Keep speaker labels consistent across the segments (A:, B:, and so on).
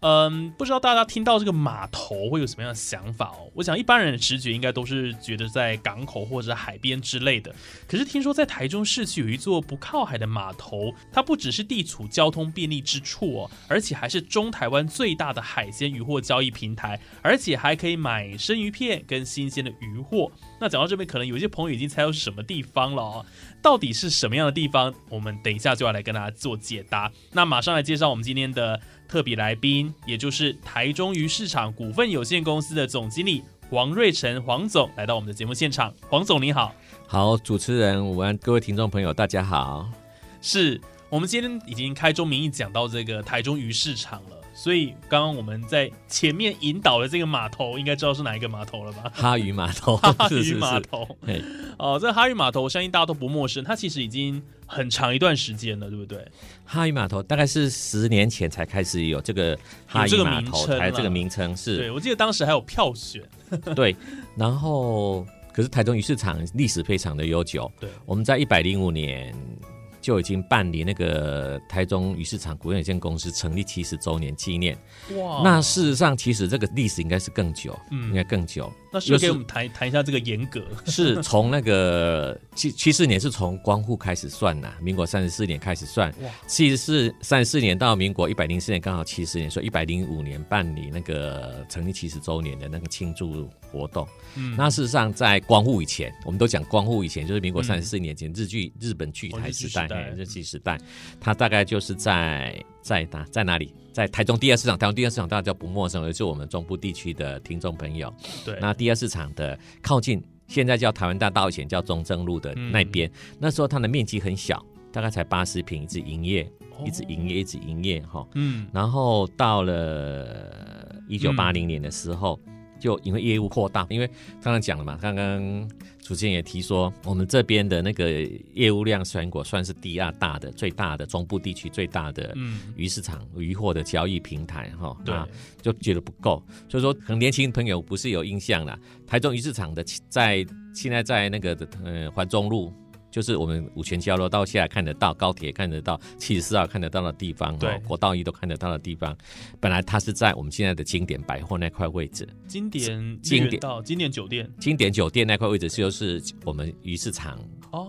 A: 嗯，不知道大家听到这个码头会有什么样的想法哦？我想一般人的直觉应该都是觉得在港口或者海边之类的。可是听说在台中市区有一座不靠海的码头，它不只是地处交通便利之处哦，而且还是中台湾最大的海鲜渔货交易平台，而且还可以买生鱼片跟新鲜的鱼货。那讲到这边，可能有些朋友已经猜到是什么地方了哦。到底是什么样的地方？我们等一下就要来跟大家做解答。那马上来介绍我们今天的。特别来宾，也就是台中鱼市场股份有限公司的总经理黄瑞成黄总来到我们的节目现场。黄总你好，
B: 好，主持人午安，各位听众朋友大家好。
A: 是我们今天已经开宗明义讲到这个台中鱼市场了。所以刚刚我们在前面引导的这个码头，应该知道是哪一个码头了吧？
B: 哈鱼码头，
A: 哈鱼码头。哦，这哈鱼码头，我相信大家都不陌生。它其实已经很长一段时间了，对不对？
B: 哈鱼码头大概是十年前才开始有这个哈鱼码头，才这个名称是。
A: 对，我记得当时还有票选。
B: 对，然后可是台中鱼市场历史非常的悠久。
A: 对，
B: 我们在一百零五年。就已经办理那个台中鱼市场股份有限公司成立七十周年纪念。哇！那事实上，其实这个历史应该是更久，嗯，应该更久。
A: 那是给我们谈谈一下这个严格。
B: 是从那个七七四年是从光复开始算呐，民国三十四年开始算。哇！七十四三十四年到民国一百零四年，刚好七十年，所以一百零五年办理那个成立七十周年的那个庆祝活动。嗯，那事实上在光复以前，我们都讲光复以前，就是民国三十四年前，日剧日本剧台时代。日剧时代，它大概就是在在哪在哪里？在台中第二市场。台中第二市场大家就不陌生，而，是我们中部地区的听众朋友。
A: 对，
B: 那第二市场的靠近，现在叫台湾大道，以前叫中正路的那边，那时候它的面积很小，大概才八十平，一直营业，一直营业，一直营业哈。嗯，然后到了一九八零年的时候。就因为业务扩大，因为刚刚讲了嘛，刚刚主持人也提说，我们这边的那个业务量全国算是第二大的、最大的中部地区最大的鱼市场、鱼货的交易平台哈。
A: 对，
B: 就觉得不够，所以说很年轻朋友不是有印象了，台中鱼市场的在现在在那个呃环中路。就是我们五泉交流到现在看得到，高铁看得到，七十四号看得到的地方，
A: 对，
B: 国道一都看得到的地方，本来它是在我们现在的经典百货那块位置。
A: 经典经典到经典酒店，
B: 经典酒店那块位置就是我们鱼市场，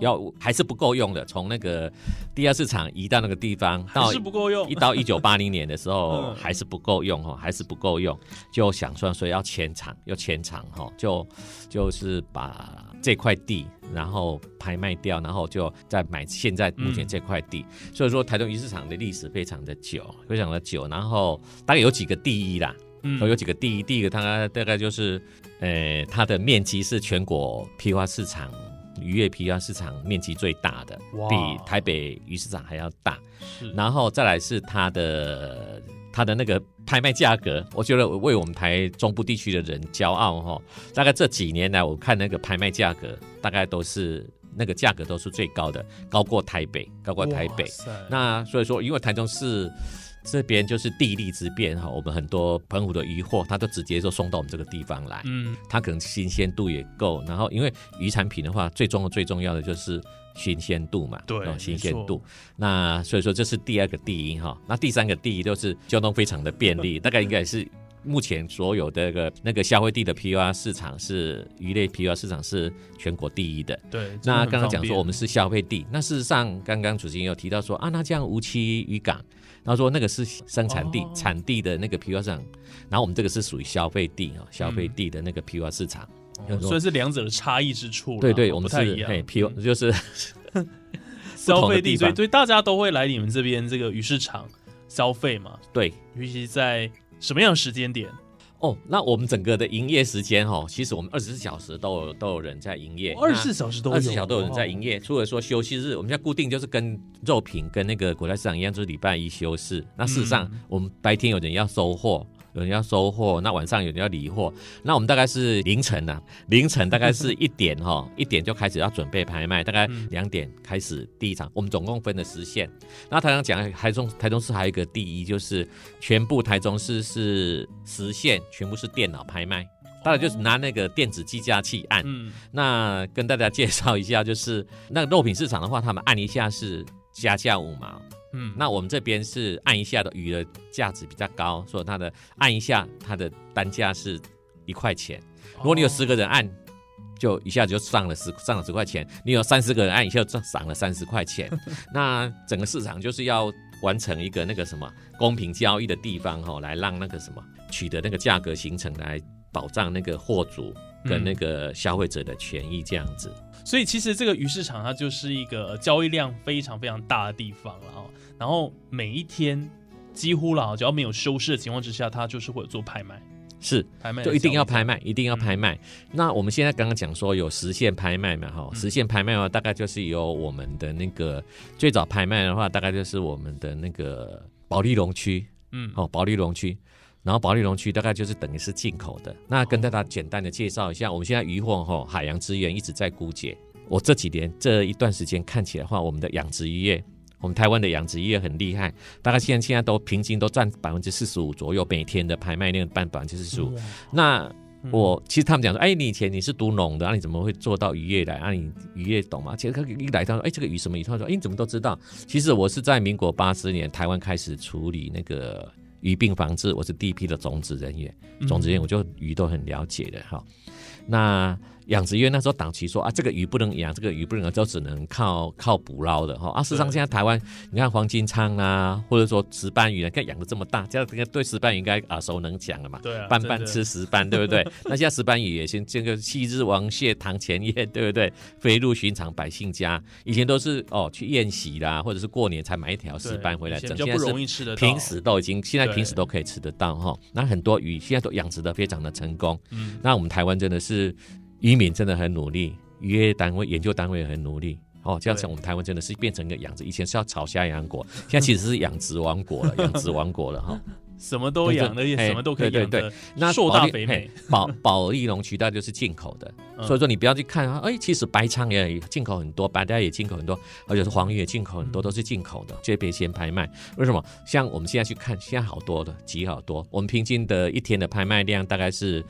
B: 要还是不够用的。从那个第二市场移到那个地方，
A: 还是不够用。
B: 一到一九八零年的时候，还是不够用哈，还是不够用，就想说所以要迁厂，要迁厂哈，就就是把。这块地，然后拍卖掉，然后就再买现在目前这块地。所以说，台中鱼市场的历史非常的久，非常的久。然后大概有几个第一啦，嗯，有几个第一。第一个，它大概就是，呃，它的面积是全国批发市场渔业批发市场面积最大的，比台北鱼市场还要大。是，然后再来是它的。它的那个拍卖价格，我觉得为我们台中部地区的人骄傲哈。大概这几年来，我看那个拍卖价格，大概都是那个价格都是最高的，高过台北，高过台北。那所以说，因为台中市这边就是地利之便哈，我们很多澎湖的渔货，它都直接就送到我们这个地方来。嗯，它可能新鲜度也够。然后，因为渔产品的话，最重要最重要的就是。新鲜度嘛，
A: 对，
B: 新鲜度。那所以说这是第二个第一哈。那第三个第一就是交通非常的便利，大概应该是目前所有的个那个消费地的 P U R 市场是鱼类 P U R 市场是全国第一的。
A: 对。
B: 那刚刚讲说我们是消费地，那事实上刚刚主席有提到说啊，那这样无期渔港，他说那个是生产地产地的那个批发市场，然后我们这个是属于消费地啊，消费地的那个批发市场。
A: 哦所以是两者的差异之处。
B: 对对，
A: 哦
B: 我们。是哎批
A: 发
B: 就是
A: 消费地，所以所以大家都会来你们这边这个鱼市场消费嘛，
B: 对
A: 尤其在什么样的时间点？
B: 哦。那我们整个的营业时间哈，其实我们二十四小时都有都有人在营业，
A: 二十四小时都有，
B: 二十四小时都有人在
A: 哦
B: 营业，除了说休息日，我们现在固定就是跟肉品跟那个国泰市场一样，就是礼拜一休市。那事实上
A: 嗯，
B: 我们白天有人要收货，有人要收货，那晚上有人要理货。那我们大概是凌晨呐、凌晨大概是一点哈，一点就开始要准备拍卖，大概
A: 嗯
B: 两点开始第一场。我们总共分了十线。那台上讲台中台中市还有一个第一，就是全部台中市是十线，全部是电脑拍卖。大概就是拿那个电子计价器按，
A: 嗯，
B: 那跟大家介绍一下，就是那个肉品市场的话，他们按一下是加价五毛，
A: 嗯，
B: 那我们这边是按一下的鱼的价值比较高，所以它的按一下它的单价是一块钱。如果你有十个人按，就一下子就上了十上了十块钱；你有三十个人按，一下就涨了三十块钱。那整个市场就是要完成一个那个什么公平交易的地方哈、哦，来让那个什么取得那个价格形成，来保障那个货主跟那个消费者的权益这样子。
A: 所以其实这个鱼市场它就是一个交易量非常非常大的地方了哈。然后每一天几乎了，只要没有休市的情况之下，它就是会有做拍卖，
B: 是，
A: 拍卖
B: 就一定要拍卖，一定要拍卖。那我们现在刚刚讲说有实线拍卖嘛，哈，
A: 嗯
B: 实线拍卖的话，大概就是有我们的那个最早拍卖的话，大概就是我们的那个保利龙区，
A: 嗯，
B: 哦，保利龙区。然后保利龙区大概就是等于是进口的。那跟大家简单的介绍一下，我们现在渔获哈海洋资源一直在枯竭。我这几年这一段时间看起来的话，我们的养殖渔业，我们台湾的养殖渔业很厉害，大概现在现在都平均都占百分之四十五左右，每天的拍卖量占百分之四十五。那
A: 嗯
B: 我其实他们讲说，哎，你以前你是读农的，啊，你怎么会做到渔业来？啊，你渔业懂吗？其实他一来他说，哎，这个鱼什么鱼？他说，哎，你怎么都知道？其实我是在民国八十年台湾开始处理那个鱼病防治，我是第一批的种子人员，
A: 嗯
B: 种子人员我就鱼都很了解的哈。那养殖业那时候党旗说啊，这个鱼不能养，这个鱼不能养，就只能靠靠捕捞的哈。啊，事实上
A: 对
B: 现在台湾，你看黄金鲳啊，或者说石斑鱼啊，看养的这么大，这样这个对石斑鱼应该耳熟能详了嘛。
A: 对啊，
B: 斑斑吃石斑，对不对？那现在石斑鱼也先这个昔日王蟹、堂前燕，对不对？飞入寻常百姓家，以前都是哦去宴席啦，或者是过年才买一条石斑回来整，现在是
A: 容易吃得到，
B: 平时都已经，现在平时都可以吃得到哈。那很多鱼现在都养殖的非常的成功，
A: 嗯，
B: 那我们台湾真的是渔民真的很努力，渔业单位、研究单位也很努力。哦，这样像，我们台湾真的是变成一个养殖，以前是要炒虾养国，现在其实是养殖王国了，养殖王国了哈。
A: 什么都养的，什么都可以养的，
B: 那
A: 硕大肥美
B: 保 保保利龙渠道就是进口的，
A: 嗯
B: 所以说你不要去看啊，哎，其实白鲳也进口很多，白带也进口很多，而且是黄鱼也进口很多，都是进口的，这边先拍卖。为什么？像我们现在去看，现在好多的，集好多，我们平均的一天的拍卖量大概是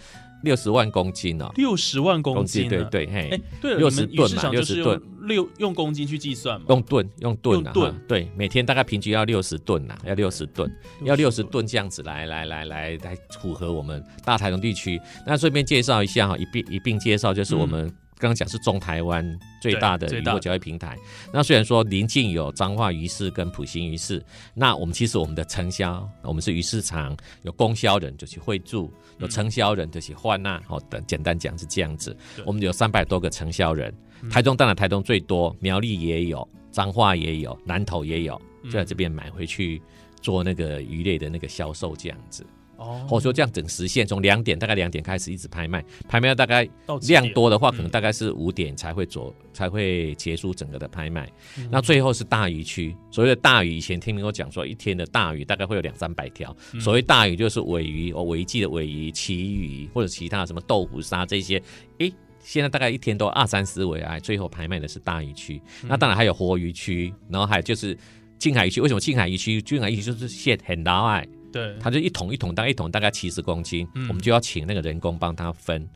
B: 六十万公斤哦，
A: 六十万公斤啊，
B: 对对，嘿。
A: 哎，，对了
B: ，60
A: 你们鱼
B: 吨嘛
A: 市场就是
B: 60
A: 用六用公斤去计算嘛，
B: 用吨用吨啊，对，每天大概平均要六十吨呐，要六十吨，要六十
A: 吨，
B: 吨这样子来来来来来符合我们大台中地区。那顺便介绍一下哈，一并一并介绍就是我们刚刚讲是中台湾最大的渔获交易平台。那虽然说临近有彰化鱼市跟埔心鱼市，那我们其实我们的承销，我们是鱼市场有供销人就去会驻，有承销人就去换纳，好的，简单讲是这样子。我们有三百多个承销人，
A: 嗯
B: 台中当然台中最多，苗栗也有，彰化也有，南投也有，就在这边买回去做那个鱼类的那个销售这样子。
A: 哦
B: 或者说这样整实线，从两点大概两点开始一直拍卖，拍卖到大概量多的话，
A: 嗯
B: 可能大概是五点才会做，才会结束整个的拍卖。
A: 嗯
B: 那最后是大鱼区，所谓的大鱼，以前听我讲说，一天的大鱼大概会有两三百条。
A: 嗯
B: 所谓大鱼就是尾鱼，哦，尾季的尾鱼、旗鱼或者其他什么豆腐鲨这些，诶。现在大概一天都二三十尾啊，最后拍卖的是大鱼区。
A: 嗯
B: 那当然还有活鱼区，然后还有就是近海鱼区。为什么近海鱼区？近海鱼区就是蟹很老矮，
A: 对，
B: 他就一桶一桶，大概一桶大概七十公斤，
A: 嗯
B: 我们就要请那个人工帮他分。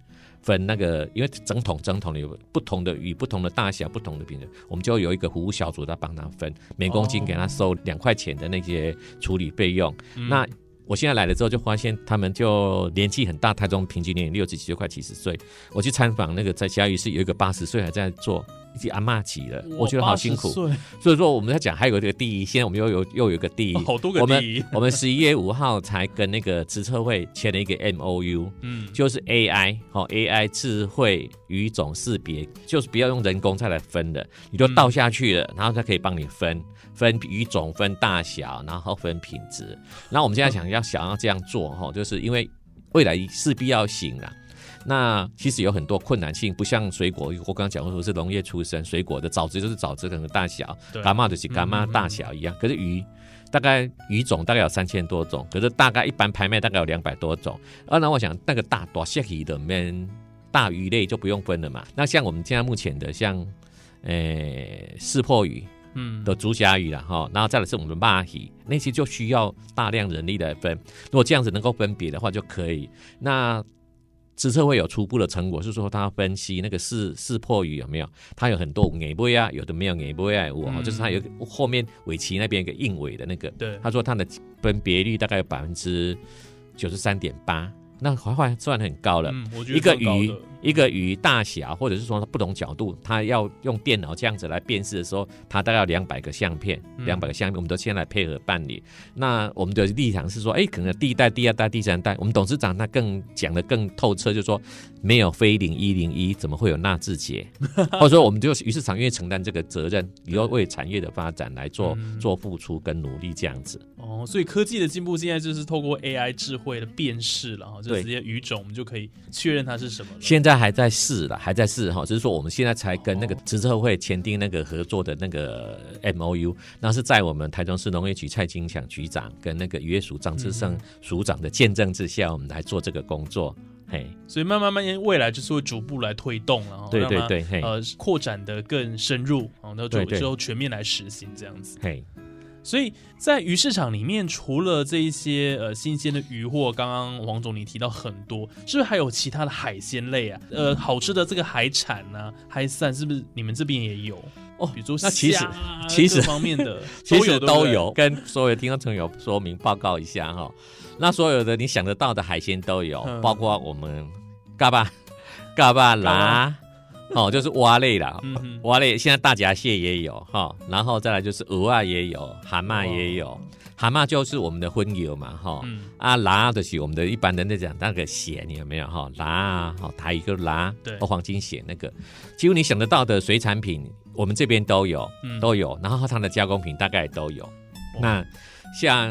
B: 分那个，因为整桶整桶有不同的鱼、不同的大小、不同的品种，我们就有一个服务小组在帮他分，每公斤给他收两块钱的那些处理费用。
A: 嗯
B: 那我现在来了之后，就发现他们就年纪很大，台中平均年龄六十几就，快七十岁。我去参访那个在嘉义市有一个八十岁还在做已经阿嬷级了，我觉得好辛苦。
A: 80岁。
B: 所以说我们在讲还有这个第一，现在我们又有又有一个第一，
A: 好多个
B: 我们
A: 第一。
B: 我们十一月五号才跟那个职测会签了一个 M O U，
A: 嗯，
B: 就是 AI 哦 AI 智慧语种识别，就是不要用人工再来分的，你就倒下去了，然后它可以帮你分分语种、分大小，然后分品质。然后我们现在想要想要这样做哈，就是因为未来势必要行啊。那其实有很多困难性，不像水果，我刚刚讲过，我是农业出身，水果的枣子就是枣子可能大小，
A: 对
B: 干妈就是干嘛
A: 嗯嗯嗯
B: 大小一样。可是鱼大概鱼种大概有三千多种，可是大概一般拍卖大概有两百多种。啊，那我想那个大多蟹鱼的面大鱼类就不用分了嘛。那像我们现在目前的像，呃，四破鱼
A: 嗯
B: 的竹虾鱼了，哈，然后再来是我们的蚂鱼，那些就需要大量人力来分。如果这样子能够分别的话，就可以。那职测会有初步的成果，是说他分析那个四四破鱼有没有，它有很多尾波啊，有的没有尾波啊，我、
A: 嗯
B: 就是它有后面尾鳍那边一个硬尾的那个，
A: 对，
B: 他说它的分别率大概有百分之九十三点八，那还还算很高了。
A: 嗯，我觉得
B: 一个鱼一个鱼大小，或者是说它不同角度，它要用电脑这样子来辨识的时候，它大概要两百个相片，
A: 嗯
B: 两百个相片，我们都先来配合办理。那我们的立场是说，哎，可能第一代、第二代、第三代，我们董事长他更讲的更透彻，就是说没有非零一零一，怎么会有纳智捷？或者说，我们就于市场愿意承担这个责任，以后为产业的发展来做
A: 嗯
B: 做付出跟努力，这样子。
A: 哦，所以科技的进步现在就是透过 AI 智慧的辨识了哈，就直接语种我们就可以确认它是什么了。
B: 现在还在试了，还在试哈，就是说我们现在才跟那个职测会签订那个合作的那个 M O U，那是在我们台中市农业局蔡金强局长跟那个渔业署张志胜署长的见证之下，我们来做这个工作。嘿，
A: 所以慢慢慢慢未来就是会逐步来推动了哈，
B: 对对对嘿
A: 呃，扩展的更深入，然后就之后全面来实行这样子。
B: 嘿，
A: 所以在鱼市场里面，除了这一些呃新鲜的鱼货，刚刚王总你提到很多，是不是还有其他的海鲜类啊？呃，好吃的这个海产啊、海散，是不是你们这边也有？
B: 哦
A: 比如说
B: 那其实其实
A: 方面的
B: 其实都有，跟所有听众朋友说明报告一下哈。那所有的你想得到的海鲜都有，
A: 嗯
B: 包括我们嘎巴、嘎巴拉，哦，就是蛙类啦，
A: 嗯，
B: 蛙类现在大闸蟹也有哈，然后再来就是鹅啊也有，蛤蟆也有，蛤蟆就是我们的荤油嘛哈。
A: 嗯
B: 啊，拉的是我们的一般的那讲那个咸，你有没有哈？拉啊，好台语就拉，
A: 对
B: 或黄金咸那个，几乎你想得到的水产品，我们这边都有，
A: 嗯
B: 都有。然后它的加工品大概都有。那像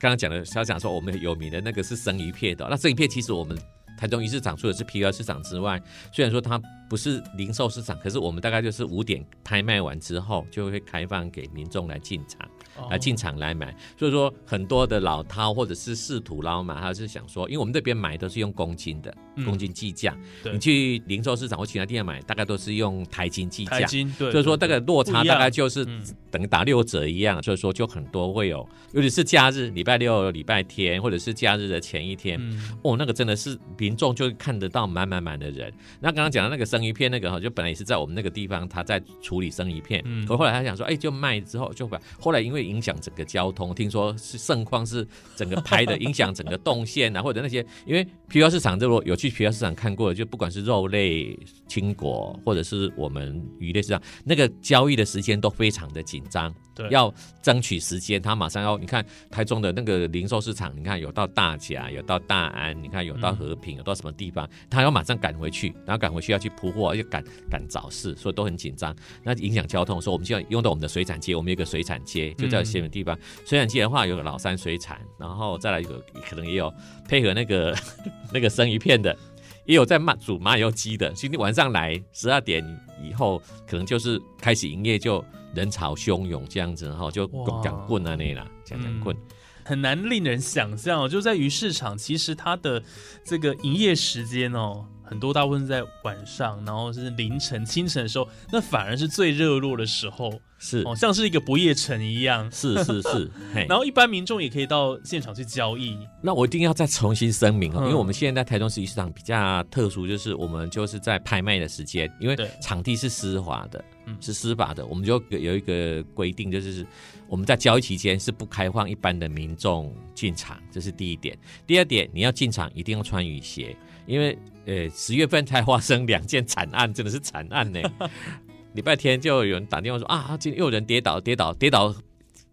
B: 刚刚讲的，小讲说我们有名的那个是生鱼片的，那生鱼片其实我们台中一市场除了是批发市场之外，虽然说它不是零售市场，可是我们大概就是五点拍卖完之后，就会开放给民众来进场。
A: 哦。
B: 来进场来买，所以说很多的老饕或者是仕途捞嘛，他是想说，因为我们这边买都是用公斤的，
A: 嗯。
B: 公斤计价，你去零售市场或其他地方买，大概都是用台斤计价。
A: 台斤，对，
B: 所以说这个落差大概
A: 就
B: 就是
A: 嗯。
B: 等于打六折一样，所以说就很多会有，尤其是假日，礼拜六、礼拜天，或者是假日的前一天，
A: 嗯。
B: 哦，那个真的是民众就看得到满满满的人。那刚刚讲的那个生鱼片，那个哈，就本来也是在我们那个地方，他在处理生鱼片，
A: 嗯。
B: 可后来他想说，哎、就卖之后就把，后来因为影响整个交通，听说是盛况是整个拍的影响整个动线啊，或者那些，因为皮包市场，如果有去皮包市场看过，就不管是肉类、青果，或者是我们鱼类市场，那个交易的时间都非常的紧张。要争取时间，他马上要你看台中的那个零售市场，你看有到大甲，有到大安，你看有到和平，有到什么地方，他要马上赶回去，然后赶回去要去铺货，要赶赶早市，所以都很紧张，那影响交通。所以我们就要用到我们的水产街，我们有个水产街，就在些地方。水产街的话，有个老山水产，然后再来有可能也有配合那个 那个生鱼片的。也有在卖煮麻油鸡的，今天晚上来十二点以后，可能就是开始营业，就人潮汹涌这样子，然后就
A: 哇
B: 讲棍啊那啦，讲讲棍。
A: 很难令人想象哦，就在鱼市场，其实它的这个营业时间哦，很多大部分是在晚上，然后是凌晨、清晨的时候，那反而是最热络的时候。
B: 是。
A: 哦，像是一个不夜城一样。
B: 是是是，嘿。
A: 然后一般民众也可以到现场去交易，
B: 那我一定要再重新声明哦，
A: 嗯。
B: 因为我们现在台中市集市场比较特殊，就是我们就是在拍卖的时间，因为
A: 对。
B: 场地是私华的，
A: 嗯。
B: 是司法的，我们就有一个规定，就是我们在交易期间是不开放一般的民众进场，这是第一点。第二点，你要进场一定要穿雨鞋，因为呃十月份才发生两件惨案，真的是惨案呢。礼拜天就有人打电话说啊，今天又有人跌倒，跌倒，跌倒，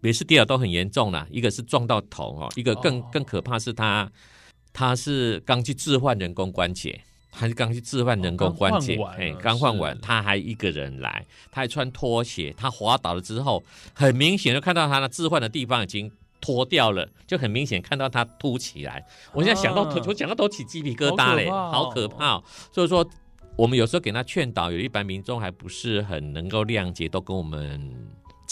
B: 每次跌倒都很严重啦。一个是撞到头哦，一个更
A: 哦
B: 更可怕是他他是刚去置换人工关节。还是刚去置换人工关节哎
A: 了，
B: 刚换完，他还一个人来，他还穿拖鞋，他滑倒了之后，很明显就看到他的置换的地方已经脱掉了，就很明显看到它凸起来。我现在想到头，
A: 啊
B: 我讲到头起鸡皮疙瘩嘞，
A: 好可怕哦。
B: 所以说，我们有时候给他劝导，有一般民众还不是很能够谅解，都跟我们。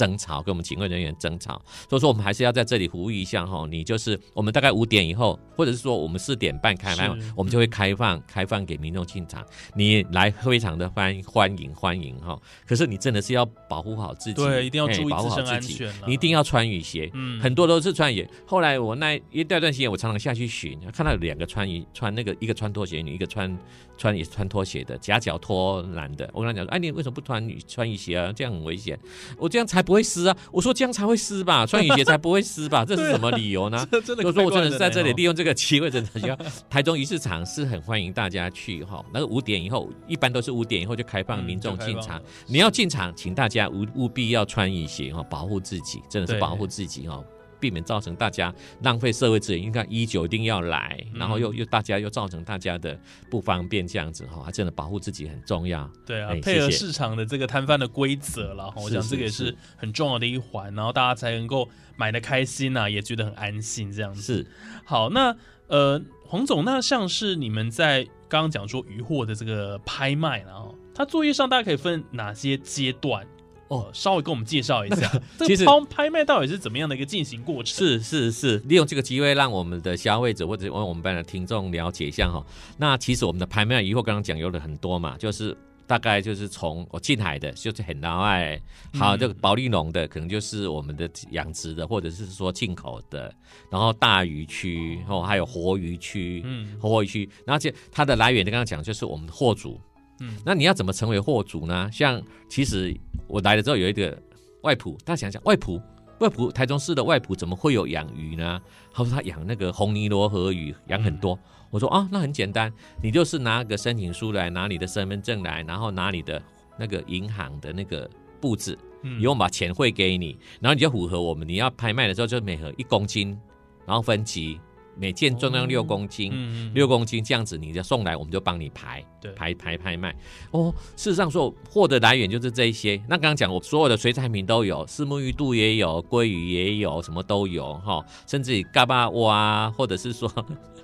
B: 争吵，跟我们警卫人员争吵，所以说我们还是要在这里呼吁一下哈，你就是我们大概五点以后，或者是说我们四点半开放
A: 是，
B: 我们就会开放开放给民众进场，你来非常的欢欢迎欢迎哈。可是你真的是要保护好自己，
A: 对，一定要注意
B: 保护好
A: 自
B: 己，
A: 全
B: 你一定要穿雨鞋，
A: 嗯
B: 很多都是穿雨。后来我那一段段时间，我常常下去巡，看到有两个穿雨穿那个一个穿拖鞋女，一个穿穿也是穿拖鞋的，夹脚拖男的。我跟他讲说，哎，你为什么不穿雨穿雨鞋啊？这样很危险。我这样才不会湿啊！我说这样才会湿吧，穿雨鞋才不会湿吧？这是什么理由呢？
A: 这真的
B: 所以说我真的是在这里利用这个机会，真的要台中鱼市场是很欢迎大家去哈。那个五点以后，一般都是五点以后就开放
A: 嗯
B: 民众进场。你要进场，请大家务务必要穿雨鞋哈，保护自己，真的是保护自己哈。避免造成大家浪费社会资源，应该一九一定要来，然后又又大家又造成大家的不方便，这样子哈，真的保护自己很重要。
A: 对啊
B: 哎，
A: 配合市场的这个摊贩的规则啦，我
B: 是
A: 想这个也是很重要的一环，然后大家才能够买的开心呐、也觉得很安心这样子。
B: 是
A: 好，那呃，黄总，那像是你们在刚刚讲说渔获的这个拍卖然后它作业上大概可以分哪些阶段？
B: 哦
A: 哦，稍微跟我们介绍一下，这
B: 其实
A: 拍卖到底是怎么样的一个进行过程？
B: 是是是，利用这个机会让我们的消费者或者我们班的听众了解一下哈。那其实我们的拍卖渔获刚刚讲有了很多嘛，就是大概就是从我近海的，就是很老外，好，
A: 嗯
B: 这个保利龙的可能就是我们的养殖的，或者是说进口的，然后大鱼区哦，还有活鱼区，
A: 嗯
B: 活鱼区，然后这它的来源，刚刚讲就是我们的货主。
A: 嗯
B: 那你要怎么成为货主呢？像其实我来了之后有一个外埔，大家想想外埔。外埔台中市的外埔怎么会有养鱼呢？他说他养那个红泥螺河鱼，养很多。我说啊，那很简单，你就是拿个申请书来，拿你的身份证来，然后拿你的那个银行的那个簿子，
A: 嗯
B: 以后把钱汇给你，然后你就符合我们你要拍卖的时候就每盒一公斤，然后分级，每件重量六公斤，
A: 嗯
B: 六公斤这样子，你就送来，我们就帮你排，
A: 对
B: 排排拍卖。哦，事实上说货的来源就是这一些。那刚刚讲我所有的水产品都有，石目鱼肚也有，鲑鱼也有，什么都有哈，甚至于嘎巴蛙，或者是说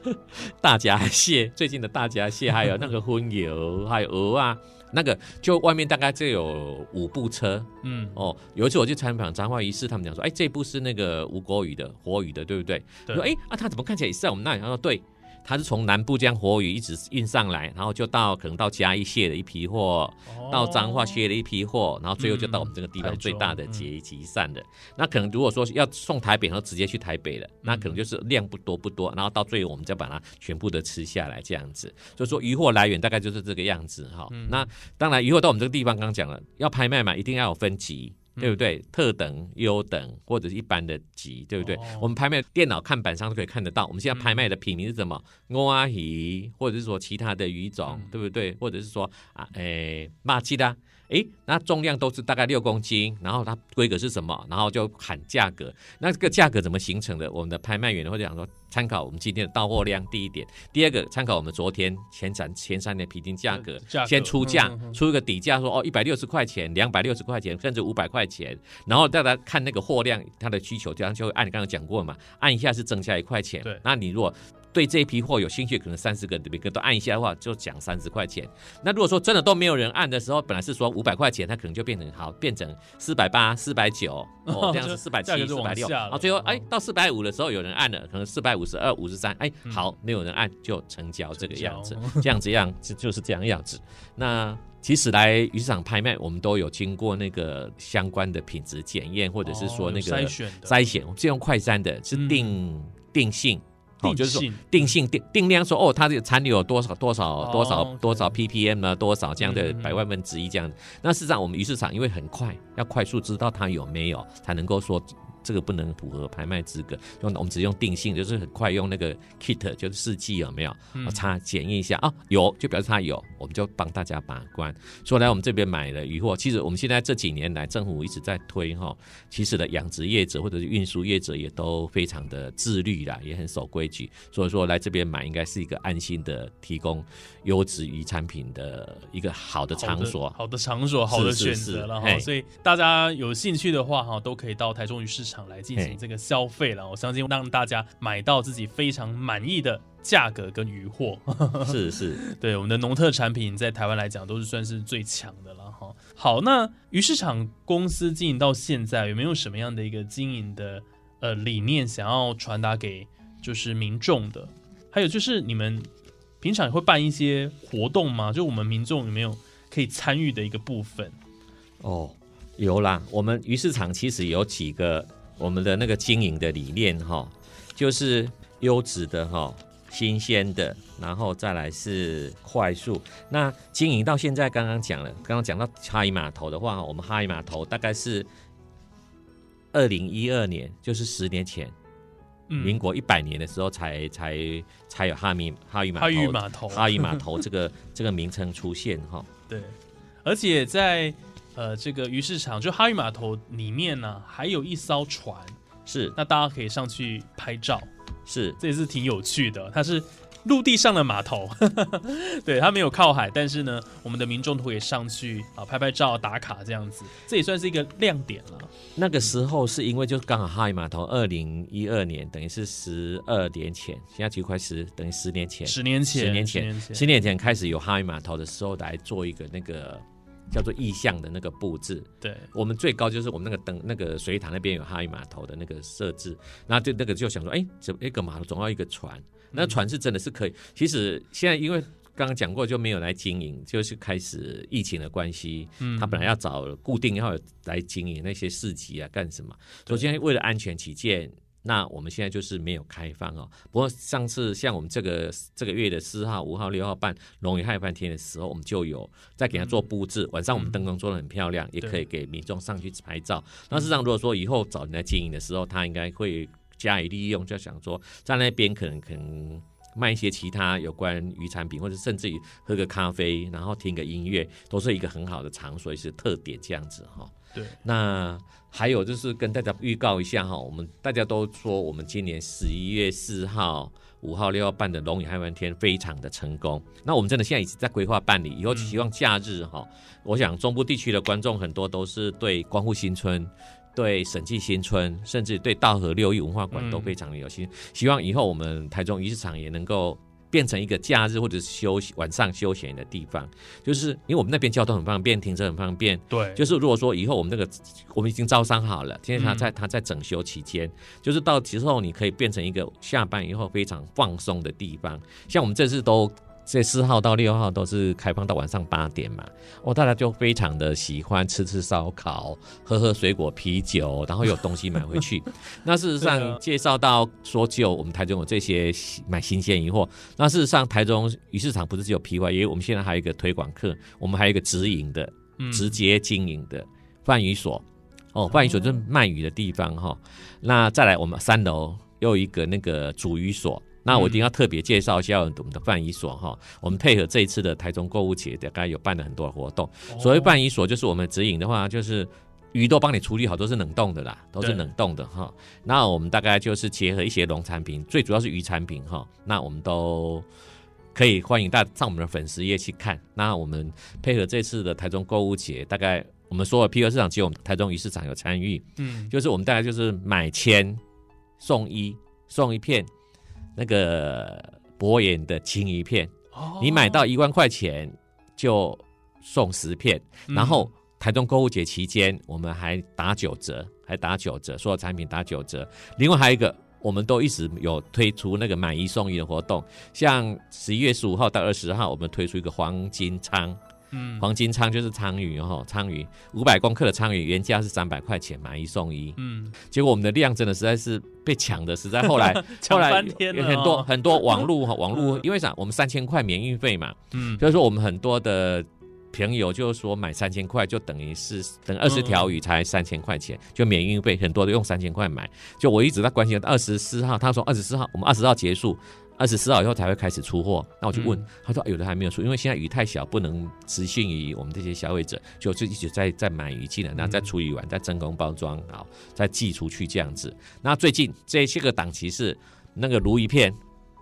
B: 大闸蟹，最近的大闸蟹，还有那个荤油，还有鹅啊。那个就外面大概就有五部车
A: 嗯
B: 哦。有一次我去参访彰化仪式，他们讲说，哎，这部是那个吴国语的国语的，对不对？
A: 对
B: 我说哎啊，他怎么看起来也是在我们那里？他说对，它是从南部将活鱼一直运上来，然后就到可能到嘉义卸了一批货，到彰化卸了一批货，然后最后就到我们这个地方最大的集集散的。那可能如果说要送台北，然后直接去台北了，那可能就是量不多不多，然后到最后我们再把它全部的吃下来这样子。所以说渔货来源大概就是这个样子哈。
A: 嗯
B: 那当然渔货到我们这个地方，刚刚讲了要拍卖嘛，一定要有分级。对不对？特等、优等或者是一般的级，对不对？
A: 哦
B: 我们拍卖电脑看板上都可以看得到。我们现在拍卖的品名是什么？欧阿鱼，或者是说其他的鱼种，
A: 嗯
B: 对不对？或者是说啊，诶，马吉的，诶，那重量都是大概六公斤，然后它规格是什么？然后就喊价格。那这个价格怎么形成的？我们的拍卖员会讲说，参考我们今天的到货量，第一点；第二个，参考我们昨天前三前三年平均价格，
A: 价格
B: 先出价，
A: 嗯嗯嗯。
B: 出一个底价说哦，一百六十块钱、两百六十块钱，甚至五百块钱，然后大家看那个货量，它的需求，这样就会按你刚刚讲过嘛，按一下是增加一块钱。
A: 对。
B: 那你如果对这一批货有兴趣，可能三十个每个都按一下的话，就讲三十块钱。那如果说真的都没有人按的时候，本来是说五百块钱，它可能就变成好变成四百八、四百九，哦，这样
A: 就
B: 子四百七、四百六，
A: 往下了。
B: 然后最后哎
A: 哦
B: 到四百五的时候有人按了，可能四百五十二、五十三，哎
A: 嗯
B: 好没有人按就成交这个样子，这样子样 子就是这样样子。那其实来鱼市场拍卖，我们都有经过那个相关的品质检验，或者是说那个
A: 筛选的
B: 筛选，我们是用快筛的，是
A: 嗯
B: 定定性。就是说定性定定量说哦，它的残留有多少多少
A: 哦
B: 多少多少 ppm 呢？多少这样的百万分之一这样。那事实上，我们鱼市场因为很快，要快速知道它有没有，才能够说这个不能符合拍卖资格，用我们只用定性，就是很快用那个 kit 就是试剂有没有，
A: 嗯
B: 查检验一下啊，有就表示它有，我们就帮大家把关。所以来我们这边买的鱼货，其实我们现在这几年来政府一直在推哈，其实的养殖业者或者是运输业者也都非常的自律啦，也很守规矩，所以说来这边买应该是一个安心的提供优质鱼产品的一个好的场所。
A: 好的场所，好的选择了哈。所以大家有兴趣的话哈，都可以到台中鱼市场来进行这个消费了。我相信让大家买到自己非常满意的价格跟渔货。
B: 是是，
A: 对我们的农特产品在台湾来讲都是算是最强的了哈。好，那鱼市场公司经营到现在有没有什么样的一个经营的呃理念想要传达给就是民众的？还有就是你们平常也会办一些活动吗？就我们民众有没有可以参与的一个部分？
B: 哦，有啦，我们鱼市场其实有几个我们的那个经营的理念哈，就是优质的哈。新鲜的，然后再来是快速。那经营到现在，刚刚讲了，刚刚讲到哈伊码头的话，我们哈伊码头大概是二零一二年，就是十年前，
A: 嗯
B: 民国一百年的时候才才才有哈密哈伊码头
A: 哈渔码头，
B: 哈伊码头这个这个名称出现哈。
A: 对，而且在呃这个鱼市场，就哈渔码头里面呢，还有一艘船，
B: 是。
A: 那大家可以上去拍照，
B: 是。
A: 这也是挺有趣的。它是陆地上的码头，对，它没有靠海，但是呢，我们的民众都可以上去啊拍拍照、打卡这样子，这也算是一个亮点了。
B: 那个时候是因为就刚好哈伊码头二零一二年，等于是十二年前，现在就快十等于十年前，
A: 十年前，
B: 十年前
A: 十年前，
B: 开始有哈伊码头的时候来做一个那个叫做意象的那个布置。
A: 对，
B: 我们最高就是我们那个灯那个水塔那边有哈伊码头的那个设置，然后就那个就想说，哎，怎么一个码头总要一个船？那船是真的是可以。其实现在因为刚刚讲过就没有来经营，就是开始疫情的关系，
A: 嗯
B: 他本来要找固定要有来经营那些市集啊干什么？所以现在为了安全起见。那我们现在就是没有开放哦。不过上次像我们这个这个月的四号、五号、六号办龙鱼海半天的时候，我们就有在给他做布置。晚上我们灯光做的很漂亮，也可以给民众上去拍照。那事实上，如果说以后找人来经营的时候，他应该会加以利用，就想说在那边可能可能。卖一些其他有关鱼产品，或者甚至于喝个咖啡，然后听个音乐，都是一个很好的场所，也是特点这样子哈。
A: 对，
B: 那还有就是跟大家预告一下哈，我们大家都说我们今年十一月四号、五号、六号办的龙宇海湾天非常的成功。那我们真的现在已经在规划办理，以后希望假日哈，我想中部地区的观众很多都是对光复新村。对审计新村，甚至对道河六艺文化馆都非常的有心。希望以后我们台中鱼市场也能够变成一个假日或者是休息晚上休闲的地方，就是因为我们那边交通很方便，停车很方便，
A: 对，
B: 就是如果说以后我们那个我们已经招商好了，现在他
A: 嗯。
B: 在他在整修期间，就是到之后你可以变成一个下班以后非常放松的地方。像我们这次都这四号到六号都是开放到晚上八点嘛，哦，大家就非常的喜欢吃吃烧烤，喝喝水果啤酒，然后有东西买回去。那事实上介绍到说，只有我们台中有这些买新鲜鱼货。那事实上，台中鱼市场不是只有批发，因为我们现在还有一个推广课，我们还有一个直营的。
A: 嗯
B: 直接经营的贩鱼所，哦，贩鱼所就是卖鱼的地方哈、那再来，我们三楼又有一个那个煮鱼所。那我一定要特别介绍一下我们的贩鱼所哈，我们配合这一次的台中购物节，大概有办了很多活动。
A: 哦
B: 所谓贩鱼所，就是我们指引的话，就是鱼都帮你处理好，都是冷冻的啦，都是冷冻的哈。那我们大概就是结合一些农产品，最主要是鱼产品哈。那我们都可以欢迎大家上我们的粉丝页去看。那我们配合这次的台中购物节，大概我们所有批发市场只有我们台中鱼市场有参与，
A: 嗯，
B: 就是我们大概就是买千送一，送一片那个博眼的青鱼片，
A: 哦
B: 你买到一万块钱就送十片，
A: 嗯
B: 然后台中购物节期间我们还打九折，还打九折，所有产品打九折。另外还有一个，我们都一直有推出那个买一送一的活动，像十一月十五号到二十号，我们推出一个黄金仓。
A: 嗯
B: 黄金鲳就是鲳鱼哈，鲳鱼五百公克的鲳鱼原价是三百块钱，买一送一。
A: 嗯，
B: 结果我们的量真的实在是被抢的，实在后来
A: 抢
B: 后来有很多
A: 哦
B: 很多网络哈，网络因为啥？我们三千块免运费嘛，
A: 嗯
B: 所以说我们很多的朋友就说买三千块就等于是等二十条鱼才三千块钱，就免运费，很多都用三千块买。就我一直在关心二十四号，他说二十四号我们二十号结束。二十四号以后才会开始出货，那我就问，他说有的还没有出，因为现在鱼太小，不能执行于我们这些消费者，就就一直在在买鱼进来，然后再处理完，再真空包装好，再寄出去这样子。那最近这些个档期是那个鲈鱼片，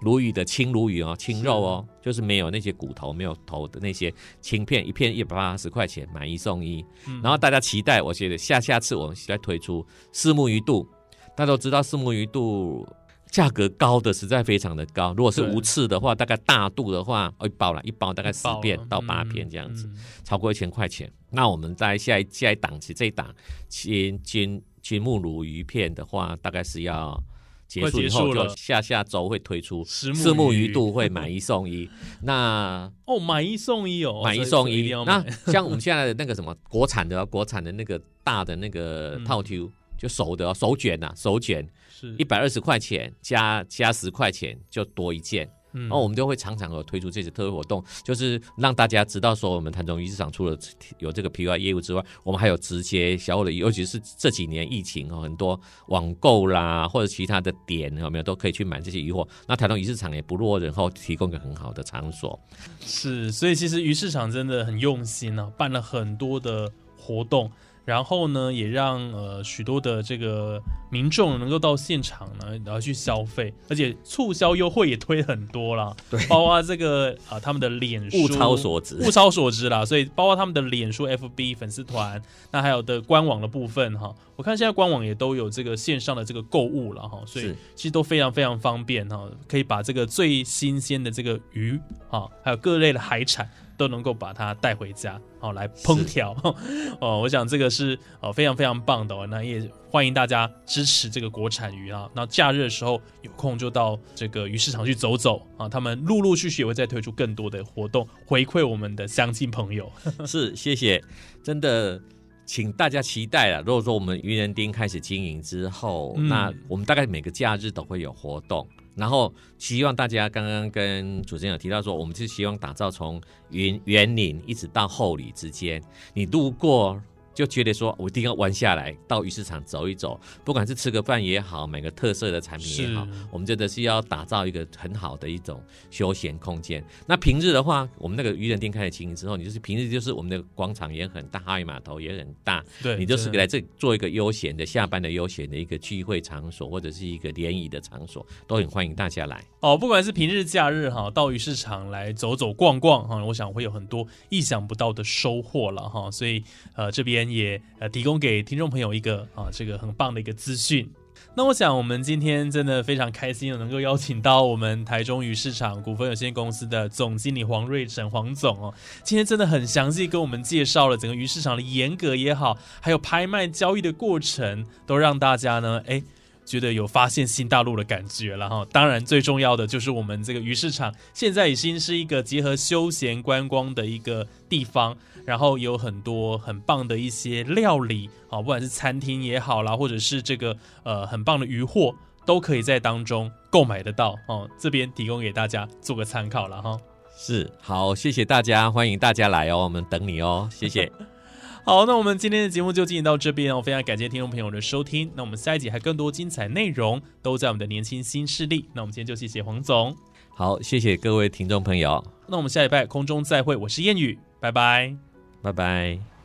B: 鲈鱼的青鲈鱼哦，青肉哦，就是没有那些骨头、没有头的那些青片，一片一百八十块钱，买一送一。然后大家期待，我觉得下下次我们再推出四目鱼肚，大家都知道四目鱼肚。价格高的实在非常的高，如果是无刺的话，大概大肚的话，一包了一包大概十片到八片这样子，超过一千块钱。那我们在下一下一档期这一档金金金目鲈鱼片的话，大概是要结束以后就下下周会推出四目鱼肚会买一送一。那
A: 哦买一送一哦，
B: 买一送一。那像我们现在的那个什么国产的国产的那个大的那个套 Q。就手的手卷呐，手卷是一百二十块钱，加加十块钱就多一件。然后我们就会常常有推出这些特惠活动，就是让大家知道说，我们潭中鱼市场除了有这个 P Y 业务之外，我们还有直接小的，尤其是这几年疫情哦，很多网购啦或者其他的点有没有都可以去买这些鱼货。那台中鱼市场也不落人后，提供一个很好的场所。
A: 是，所以其实鱼市场真的很用心啊，办了很多的活动。然后呢，也让呃许多的这个民众能够到现场呢，然后去消费，而且促销优惠也推很多啦。
B: 对，
A: 包括这个啊，他们的脸书
B: 物超所值，
A: 物超所值啦。所以包括他们的脸书 FB 粉丝团，那还有的官网的部分哈，我看现在官网也都有这个线上的这个购物了哈，所以其实都非常非常方便哈，可以把这个最新鲜的这个鱼啊，还有各类的海产。都能够把它带回家，好，来烹调，哦，我想这个是哦非常非常棒的哦。那也欢迎大家支持这个国产鱼啊。那假日的时候有空就到这个鱼市场去走走啊。他们陆陆续续也会再推出更多的活动，回馈我们的乡亲朋友。
B: 是，谢谢，真的，请大家期待了。如果说我们愚人丁开始经营之后，那我们大概每个假日都会有活动。然后希望大家刚刚跟主持人有提到说，我们是希望打造从园园林一直到后里之间，你路过。就觉得说，我一定要玩下来，到鱼市场走一走，不管是吃个饭也好，买个特色的产品也好，我们真的是要打造一个很好的一种休闲空间。那平日的话，我们那个渔人店开始经营之后，你就是平日就是我们的广场也很大，哈渔码头也很大，
A: 对
B: 你就是来这做一个悠闲的下班的悠闲的一个聚会场所，或者是一个联谊的场所，都很欢迎大家来。
A: 哦，不管是平日假日哈，到鱼市场来走走逛逛哈，我想会有很多意想不到的收获了哈。所以呃，这边。也呃提供给听众朋友一个啊这个很棒的一个资讯。那我想我们今天真的非常开心能够邀请到我们台中鱼市场股份有限公司的总经理黄瑞成黄总哦，今天真的很详细跟我们介绍了整个鱼市场的严格也好，还有拍卖交易的过程，都让大家呢哎。觉得有发现新大陆的感觉了哈，当然最重要的就是我们这个鱼市场现在已经是一个结合休闲观光的一个地方，然后有很多很棒的一些料理啊，不管是餐厅也好啦，或者是这个呃很棒的鱼货，都可以在当中购买得到哦。这边提供给大家做个参考了哈。
B: 是，好，谢谢大家，欢迎大家来哦，我们等你哦，谢谢。
A: 好，那我们今天的节目就进行到这边哦。非常感谢听众朋友的收听。那我们下一集还更多精彩内容都在我们的年轻新势力。那我们今天就谢谢黄总。
B: 好，谢谢各位听众朋友。
A: 那我们下礼拜空中再会。我是谚语，拜拜，
B: 拜拜。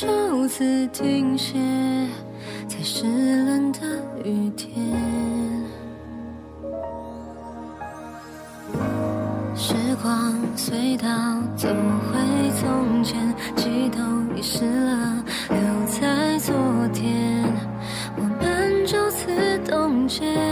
C: 就此停歇在湿冷的雨天。时光隧道走回从前悸动遗失了留在昨天。我们就此冻结。